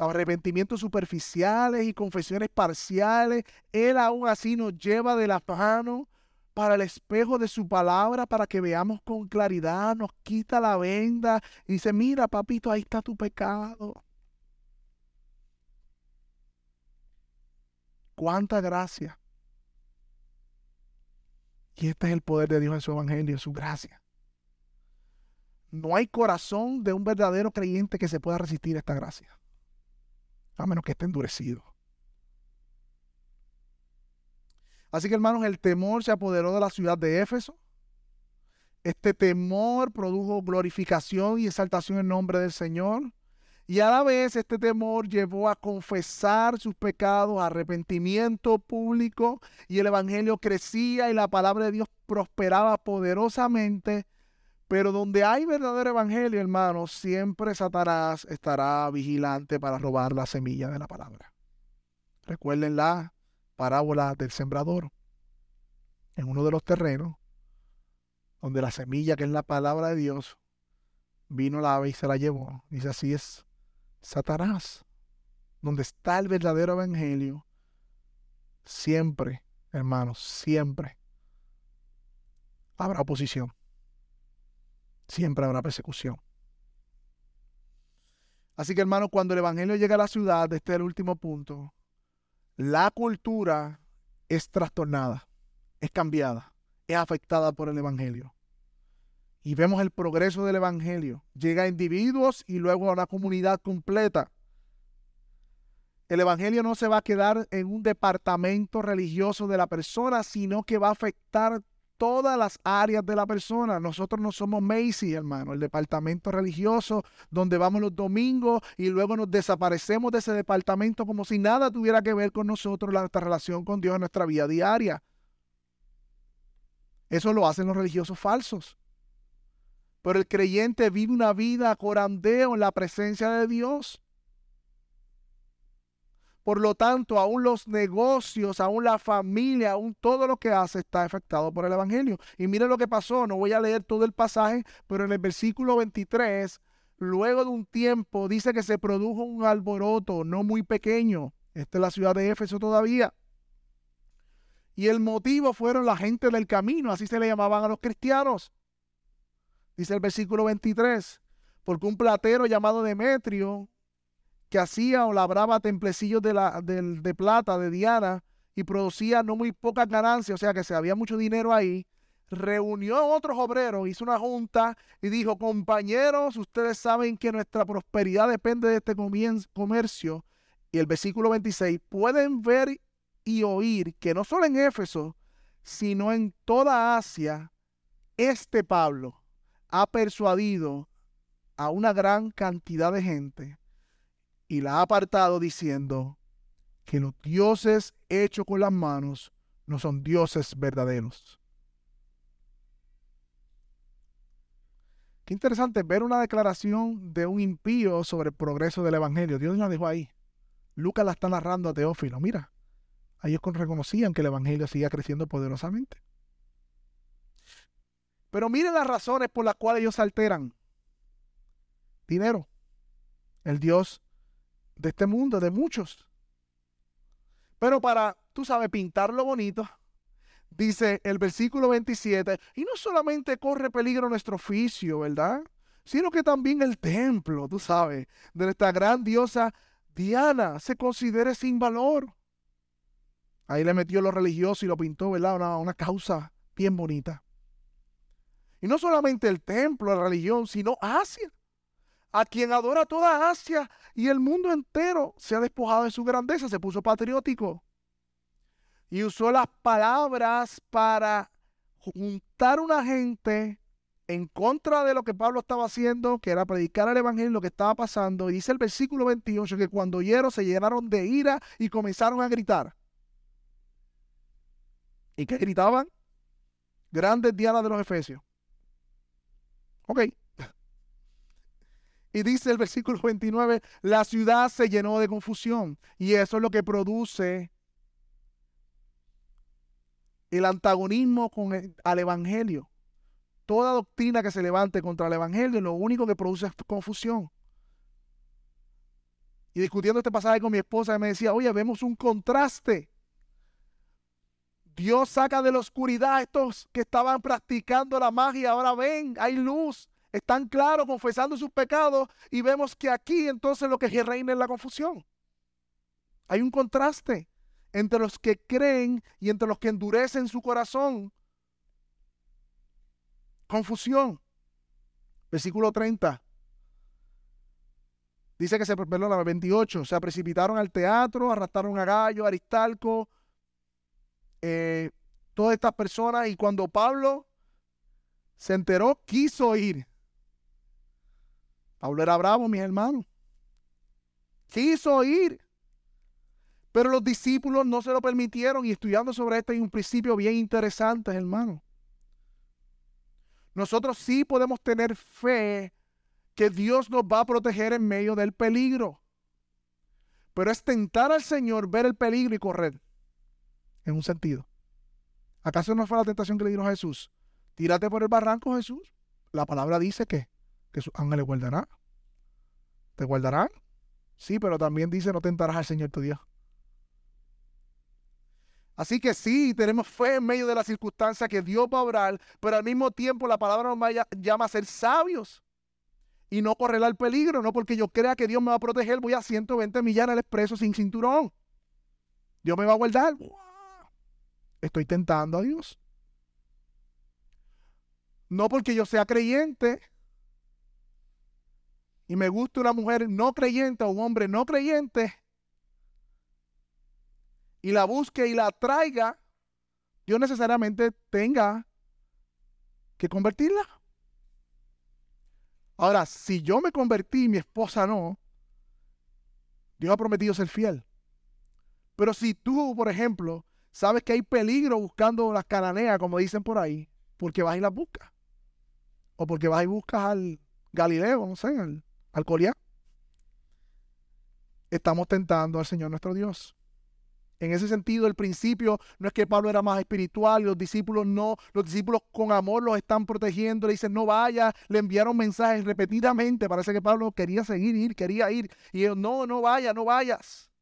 arrepentimientos superficiales y confesiones parciales, Él aún así nos lleva de la mano para el espejo de su palabra para que veamos con claridad, nos quita la venda y dice, mira papito, ahí está tu pecado. Cuánta gracia. Y este es el poder de Dios en su evangelio, en su gracia. No hay corazón de un verdadero creyente que se pueda resistir a esta gracia a menos que esté endurecido. Así que hermanos, el temor se apoderó de la ciudad de Éfeso. Este temor produjo glorificación y exaltación en nombre del Señor. Y a la vez este temor llevó a confesar sus pecados, arrepentimiento público, y el Evangelio crecía y la palabra de Dios prosperaba poderosamente pero donde hay verdadero evangelio, hermanos, siempre Satanás estará vigilante para robar la semilla de la palabra. Recuerden la parábola del sembrador. En uno de los terrenos, donde la semilla, que es la palabra de Dios, vino la ave y se la llevó. Dice así es Satanás. Donde está el verdadero evangelio, siempre, hermanos, siempre habrá oposición siempre habrá persecución. Así que hermano, cuando el Evangelio llega a la ciudad, este es el último punto, la cultura es trastornada, es cambiada, es afectada por el Evangelio. Y vemos el progreso del Evangelio. Llega a individuos y luego a una comunidad completa. El Evangelio no se va a quedar en un departamento religioso de la persona, sino que va a afectar todas las áreas de la persona. Nosotros no somos Macy, hermano, el departamento religioso donde vamos los domingos y luego nos desaparecemos de ese departamento como si nada tuviera que ver con nosotros, nuestra relación con Dios en nuestra vida diaria. Eso lo hacen los religiosos falsos. Pero el creyente vive una vida corandeo en la presencia de Dios. Por lo tanto, aún los negocios, aún la familia, aún todo lo que hace está afectado por el Evangelio. Y miren lo que pasó, no voy a leer todo el pasaje, pero en el versículo 23, luego de un tiempo, dice que se produjo un alboroto no muy pequeño. Esta es la ciudad de Éfeso todavía. Y el motivo fueron la gente del camino, así se le llamaban a los cristianos. Dice el versículo 23, porque un platero llamado Demetrio, que hacía o labraba templecillos de, la, de, plata de Diana y producía no muy pocas ganancias, o sea que se había mucho dinero ahí, reunió a otros obreros, hizo una junta y dijo, compañeros, ustedes saben que nuestra prosperidad depende de este comercio. Y el versículo 26, pueden ver y oír que no solo en Éfeso, sino en toda Asia, este Pablo ha persuadido a una gran cantidad de gente y la ha apartado diciendo que los dioses hechos con las manos no son dioses verdaderos. Qué interesante ver una declaración de un impío sobre el progreso del Evangelio. Dios la dejó ahí. Lucas la está narrando a Teófilo. Mira, ellos reconocían que el Evangelio seguía creciendo poderosamente. Pero miren las razones por las cuales ellos alteran. Dinero. El Dios de este mundo, de muchos. Pero para, tú sabes, pintarlo bonito, dice el versículo 27, y no solamente corre peligro nuestro oficio, ¿verdad? Sino que también el templo, tú sabes, de nuestra gran diosa Diana se considere sin valor. Ahí le metió lo religioso y lo pintó, ¿verdad? Una, una causa bien bonita. Y no solamente el templo, la religión, sino Asia a quien adora toda Asia y el mundo entero se ha despojado de su grandeza, se puso patriótico. Y usó las palabras para juntar una gente en contra de lo que Pablo estaba haciendo, que era predicar el Evangelio, lo que estaba pasando. Y dice el versículo 28 que cuando oyeron se llenaron de ira y comenzaron a gritar. ¿Y qué gritaban? Grandes dianas de los Efesios. Ok. Y dice el versículo 29, la ciudad se llenó de confusión. Y eso es lo que produce el antagonismo con el, al Evangelio. Toda doctrina que se levante contra el Evangelio lo único que produce es confusión. Y discutiendo este pasaje con mi esposa, me decía, oye, vemos un contraste. Dios saca de la oscuridad a estos que estaban practicando la magia, ahora ven, hay luz están claros confesando sus pecados y vemos que aquí entonces lo que reina es la confusión. Hay un contraste entre los que creen y entre los que endurecen su corazón. Confusión. Versículo 30. Dice que se, perdón, 28, se precipitaron al teatro, arrastraron a Gallo, Aristalco, eh, todas estas personas, y cuando Pablo se enteró, quiso ir. Pablo era bravo, mis hermanos. Quiso ir. Pero los discípulos no se lo permitieron y estudiando sobre esto hay un principio bien interesante, hermano. Nosotros sí podemos tener fe que Dios nos va a proteger en medio del peligro. Pero es tentar al Señor ver el peligro y correr. En un sentido. ¿Acaso no fue la tentación que le dieron a Jesús? Tírate por el barranco, Jesús. La palabra dice que que sus ángeles guardarán. ¿Te guardarán? Sí, pero también dice no tentarás al Señor tu Dios. Así que sí, tenemos fe en medio de la circunstancia que Dios va a obrar, pero al mismo tiempo la palabra nos llama a ser sabios y no correr al peligro, no porque yo crea que Dios me va a proteger, voy a 120 millas en el expreso sin cinturón. Dios me va a guardar. Estoy tentando a Dios. No porque yo sea creyente, y me gusta una mujer no creyente o un hombre no creyente y la busque y la traiga, yo necesariamente tenga que convertirla. Ahora, si yo me convertí y mi esposa no, Dios ha prometido ser fiel. Pero si tú, por ejemplo, sabes que hay peligro buscando las cananeas, como dicen por ahí, porque vas y las buscas. O porque vas y buscas al Galileo, no sé, al, al Estamos tentando al Señor nuestro Dios. En ese sentido, el principio no es que Pablo era más espiritual y los discípulos no, los discípulos con amor los están protegiendo, le dicen no vaya, le enviaron mensajes repetidamente, parece que Pablo quería seguir, ir, quería ir, y ellos no, no vaya, no vayas.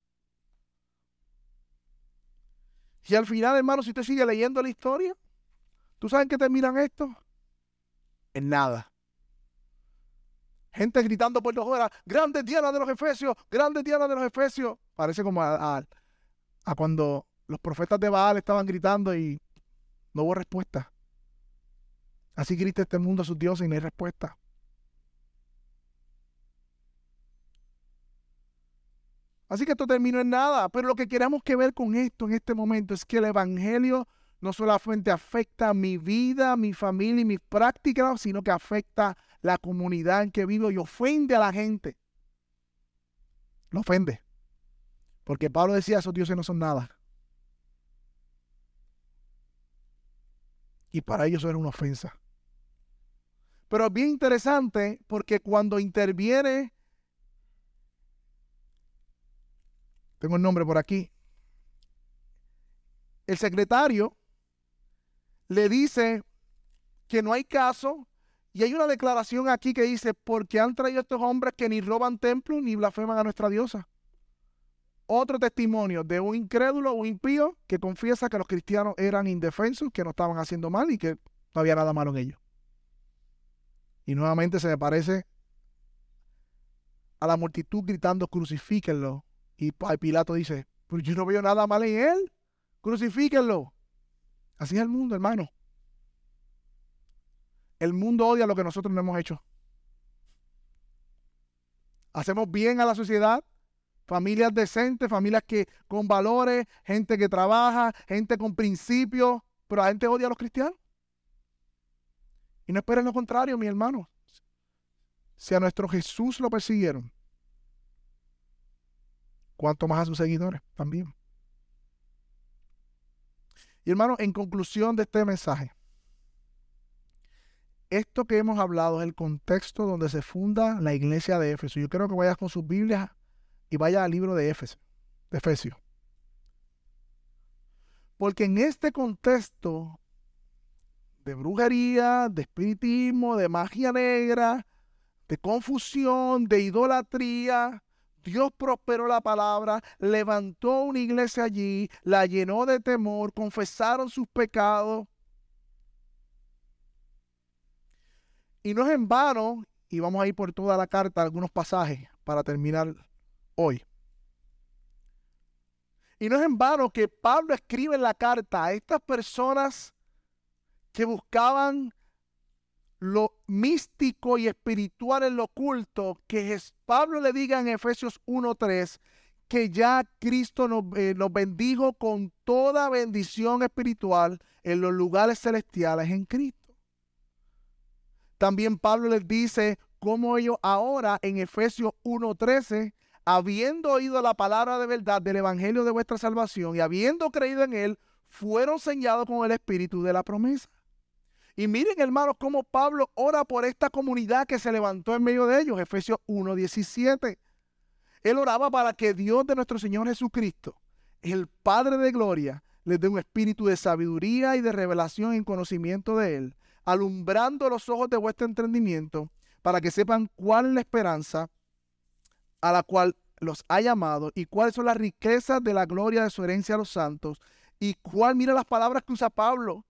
Y al final, hermano, si usted sigue leyendo la historia, ¿tú sabes en qué terminan esto? En nada. Gente gritando por dos horas, grandes Diana de los Efesios, grandes Diana de los Efesios. Parece como a, a cuando los profetas de Baal estaban gritando y no hubo respuesta. Así grita este mundo a sus dioses y no hay respuesta. Así que esto terminó en nada, pero lo que queremos que ver con esto en este momento es que el Evangelio no solamente afecta mi vida, mi familia y mis prácticas, sino que afecta la comunidad en que vivo y ofende a la gente. Lo ofende. Porque Pablo decía, esos dioses no son nada. Y para ellos era una ofensa. Pero es bien interesante porque cuando interviene, tengo el nombre por aquí, el secretario le dice que no hay caso y hay una declaración aquí que dice, porque han traído estos hombres que ni roban templos ni blasfeman a nuestra diosa otro testimonio de un incrédulo, un impío, que confiesa que los cristianos eran indefensos, que no estaban haciendo mal y que no había nada malo en ellos. Y nuevamente se me parece a la multitud gritando, crucifíquenlo. Y Pilato dice, pero yo no veo nada mal en él, crucifíquenlo. Así es el mundo, hermano. El mundo odia lo que nosotros no hemos hecho. Hacemos bien a la sociedad, familias decentes, familias que con valores, gente que trabaja, gente con principios, pero la gente odia a los cristianos. Y no esperen lo contrario, mi hermano. Si a nuestro Jesús lo persiguieron, cuanto más a sus seguidores también. Y hermano, en conclusión de este mensaje, esto que hemos hablado es el contexto donde se funda la iglesia de Éfeso. Yo quiero que vayas con sus Biblias y vaya al libro de Éfeso, de Efesios. Porque en este contexto de brujería, de espiritismo, de magia negra, de confusión, de idolatría, Dios prosperó la palabra, levantó una iglesia allí, la llenó de temor, confesaron sus pecados. Y no es en vano, y vamos a ir por toda la carta, algunos pasajes para terminar hoy. Y no es en vano que Pablo escribe en la carta a estas personas que buscaban lo místico y espiritual en lo oculto, que Pablo le diga en Efesios 1.3 que ya Cristo eh, nos bendijo con toda bendición espiritual en los lugares celestiales en Cristo. También Pablo les dice cómo ellos ahora en Efesios 1.13 habiendo oído la palabra de verdad del Evangelio de vuestra salvación y habiendo creído en él, fueron señados con el Espíritu de la promesa. Y miren, hermanos, cómo Pablo ora por esta comunidad que se levantó en medio de ellos, Efesios 1:17. Él oraba para que Dios de nuestro Señor Jesucristo, el Padre de gloria, les dé un espíritu de sabiduría y de revelación en conocimiento de Él, alumbrando los ojos de vuestro entendimiento, para que sepan cuál es la esperanza a la cual los ha llamado y cuáles son las riquezas de la gloria de su herencia a los santos y cuál, mira las palabras que usa Pablo,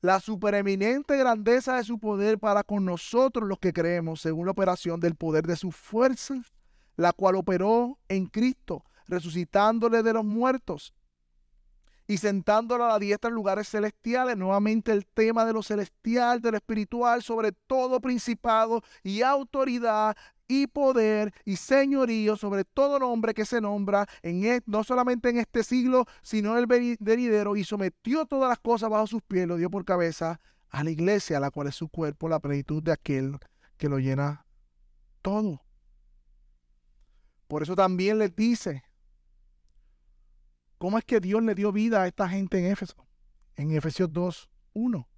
la supereminente grandeza de su poder para con nosotros los que creemos según la operación del poder de su fuerza, la cual operó en Cristo, resucitándole de los muertos y sentándolo a la diestra en lugares celestiales. Nuevamente el tema de lo celestial, de lo espiritual, sobre todo principado y autoridad y poder y señorío sobre todo nombre que se nombra, en no solamente en este siglo, sino el venidero, y sometió todas las cosas bajo sus pies, lo dio por cabeza a la iglesia, la cual es su cuerpo, la plenitud de aquel que lo llena todo. Por eso también les dice, ¿cómo es que Dios le dio vida a esta gente en Éfeso? En Efesios 2, 1.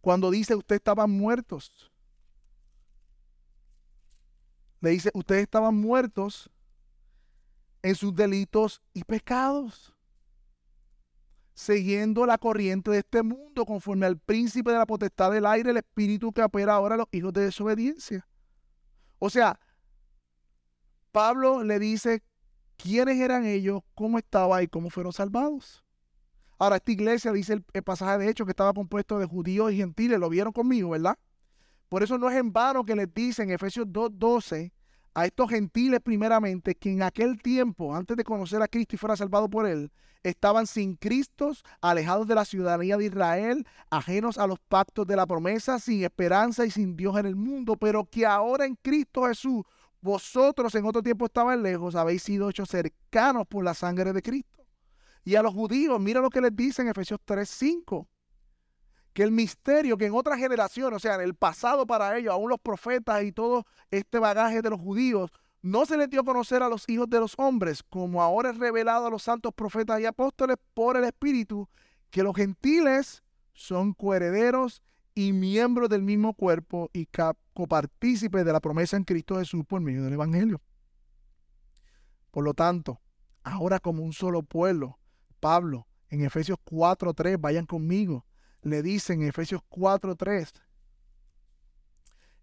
Cuando dice, ustedes estaban muertos. Le dice, ustedes estaban muertos en sus delitos y pecados siguiendo la corriente de este mundo, conforme al príncipe de la potestad del aire, el espíritu que opera ahora a los hijos de desobediencia. O sea, Pablo le dice quiénes eran ellos, cómo estaba y cómo fueron salvados. Ahora, esta iglesia dice el, pasaje de hecho que estaba compuesto de judíos y gentiles, lo vieron conmigo, ¿verdad? Por eso no es en vano que les dice en Efesios 2.12 a estos gentiles primeramente, que en aquel tiempo, antes de conocer a Cristo y fuera salvado por él, estaban sin Cristo, alejados de la ciudadanía de Israel, ajenos a los pactos de la promesa, sin esperanza y sin Dios en el mundo, pero que ahora en Cristo Jesús, vosotros en otro tiempo estaban lejos, habéis sido hechos cercanos por la sangre de Cristo. Y a los judíos, mira lo que les dice en Efesios 3:5 que el misterio que en otra generación, o sea, en el pasado para ellos, aún los profetas y todo este bagaje de los judíos, no se les dio a conocer a los hijos de los hombres, como ahora es revelado a los santos profetas y apóstoles por el Espíritu, que los gentiles son coherederos y miembros del mismo cuerpo y copartícipes de la promesa en Cristo Jesús por medio del Evangelio. Por lo tanto, ahora como un solo pueblo, Pablo, en Efesios 4.3, vayan conmigo, le dice en Efesios 4:3,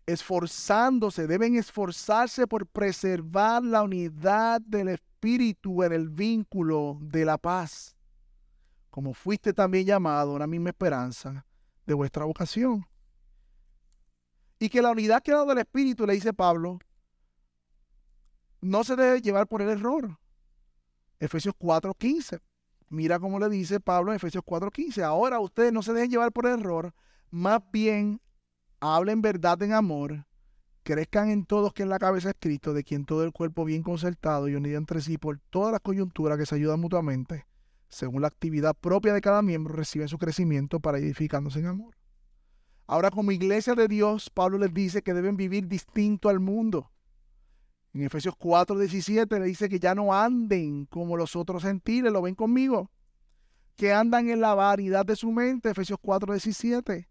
esforzándose, deben esforzarse por preservar la unidad del Espíritu en el vínculo de la paz, como fuiste también llamado a la misma esperanza de vuestra vocación. Y que la unidad que ha dado el Espíritu, le dice Pablo, no se debe llevar por el error. Efesios 4:15. Mira cómo le dice Pablo en Efesios 4:15. Ahora ustedes no se dejen llevar por error, más bien hablen verdad en amor, crezcan en todos que en la cabeza es Cristo, de quien todo el cuerpo bien concertado y unido entre sí por todas las coyunturas que se ayudan mutuamente, según la actividad propia de cada miembro, recibe su crecimiento para edificándose en amor. Ahora como iglesia de Dios, Pablo les dice que deben vivir distinto al mundo. En Efesios 4, 17 le dice que ya no anden como los otros gentiles, lo ven conmigo, que andan en la variedad de su mente, Efesios 4, 17,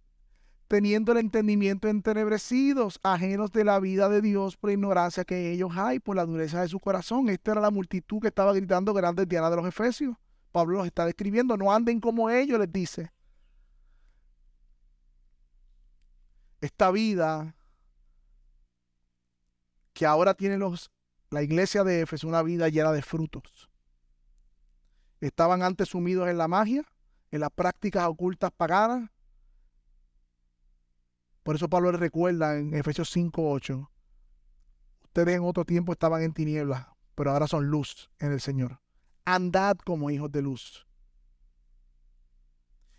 teniendo el entendimiento entenebrecidos, ajenos de la vida de Dios por ignorancia que ellos hay, por la dureza de su corazón. Esta era la multitud que estaba gritando grandes dianas de los Efesios. Pablo los está describiendo, no anden como ellos, les dice. Esta vida que ahora tiene los, la iglesia de Éfeso una vida llena de frutos. Estaban antes sumidos en la magia, en las prácticas ocultas paganas. Por eso Pablo les recuerda en Efesios 5:8, ustedes en otro tiempo estaban en tinieblas, pero ahora son luz en el Señor. Andad como hijos de luz.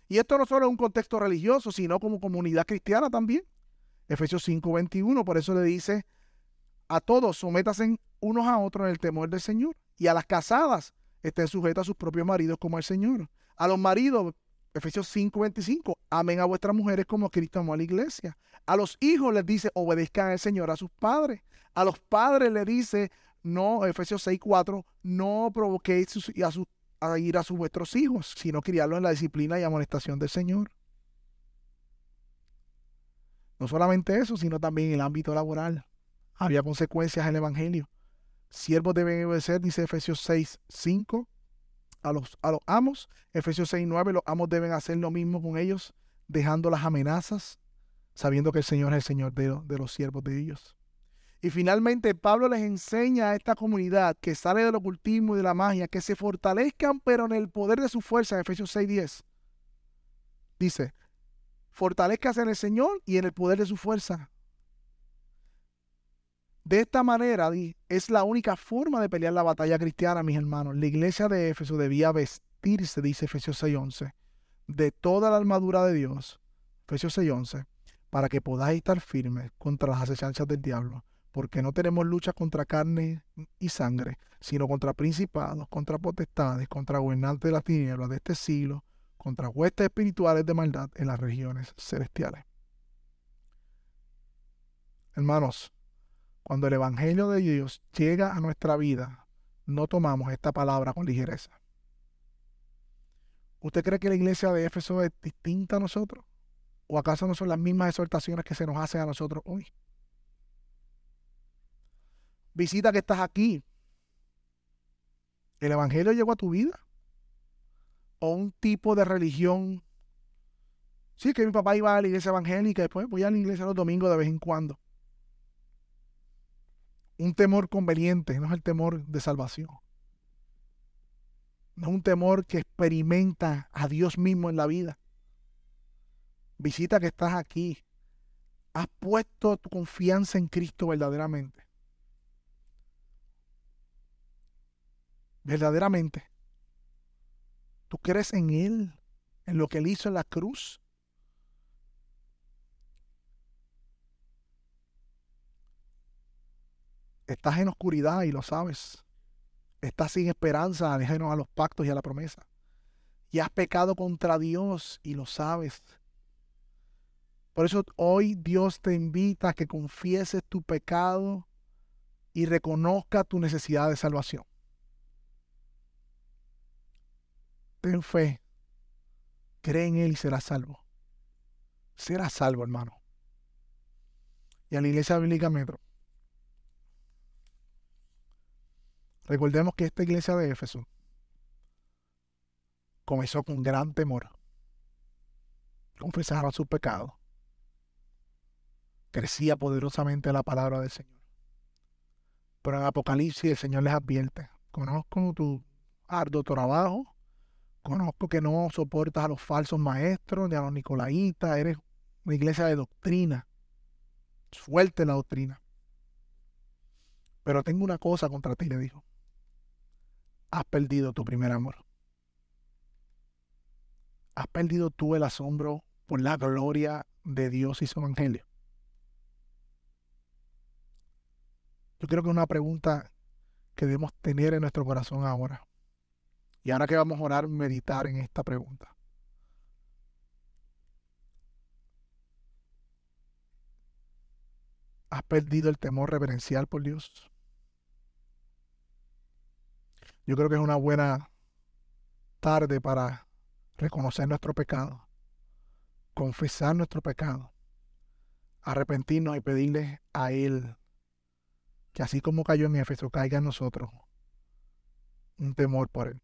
Y esto no solo es un contexto religioso, sino como comunidad cristiana también. Efesios 5:21, por eso le dice, a todos sométasen unos a otros en el temor del Señor. Y a las casadas estén sujetas a sus propios maridos como el Señor. A los maridos, Efesios 5:25, amen a vuestras mujeres como Cristo amó a la iglesia. A los hijos les dice, obedezcan al Señor a sus padres. A los padres les dice, no, Efesios 6:4, no provoquéis a, a ir a sus vuestros hijos, sino criarlos en la disciplina y amonestación del Señor. No solamente eso, sino también en el ámbito laboral había consecuencias en el Evangelio. Siervos deben obedecer, dice Efesios 6, 5, a los, a los amos. Efesios 6, 9, los amos deben hacer lo mismo con ellos, dejando las amenazas, sabiendo que el Señor es el Señor de, de los siervos de ellos. Y finalmente Pablo les enseña a esta comunidad que sale del ocultismo y de la magia que se fortalezcan pero en el poder de su fuerza, en Efesios 10. Dice, fortalezcase en el Señor y en el poder de su fuerza. De esta manera es la única forma de pelear la batalla cristiana, mis hermanos. La iglesia de Éfeso debía vestirse, dice Efesios 6:11, de toda la armadura de Dios, Efesios 6:11, para que podáis estar firmes contra las asechanzas del diablo, porque no tenemos lucha contra carne y sangre, sino contra principados, contra potestades, contra gobernantes de las tinieblas de este siglo, contra huestes espirituales de maldad en las regiones celestiales. Hermanos, cuando el Evangelio de Dios llega a nuestra vida, no tomamos esta palabra con ligereza. ¿Usted cree que la iglesia de Éfeso es distinta a nosotros? ¿O acaso no son las mismas exhortaciones que se nos hacen a nosotros hoy? Visita que estás aquí. ¿El Evangelio llegó a tu vida? ¿O un tipo de religión? Sí, que mi papá iba a la iglesia evangélica, después voy a la iglesia los domingos de vez en cuando. Un temor conveniente, no es el temor de salvación. No es un temor que experimenta a Dios mismo en la vida. Visita que estás aquí. Has puesto tu confianza en Cristo verdaderamente. Verdaderamente. ¿Tú crees en Él? ¿En lo que Él hizo en la cruz? Estás en oscuridad y lo sabes. Estás sin esperanza, ajeno a los pactos y a la promesa. Y has pecado contra Dios y lo sabes. Por eso hoy Dios te invita a que confieses tu pecado y reconozca tu necesidad de salvación. Ten fe, cree en Él y serás salvo. Serás salvo, hermano. Y a la iglesia bíblica Metro Recordemos que esta iglesia de Éfeso comenzó con gran temor. Confesaron su pecado. Crecía poderosamente la palabra del Señor. Pero en Apocalipsis el Señor les advierte, conozco tu arduo trabajo, conozco que no soportas a los falsos maestros ni a los nicolaitas, eres una iglesia de doctrina. Fuerte la doctrina. Pero tengo una cosa contra ti, le dijo has perdido tu primer amor. Has perdido tú el asombro por la gloria de Dios y su evangelio. Yo creo que es una pregunta que debemos tener en nuestro corazón ahora. Y ahora que vamos a orar, meditar en esta pregunta. ¿Has perdido el temor reverencial por Dios? Yo creo que es una buena tarde para reconocer nuestro pecado, confesar nuestro pecado, arrepentirnos y pedirle a Él que así como cayó en Éfeso, caiga en nosotros un temor por Él.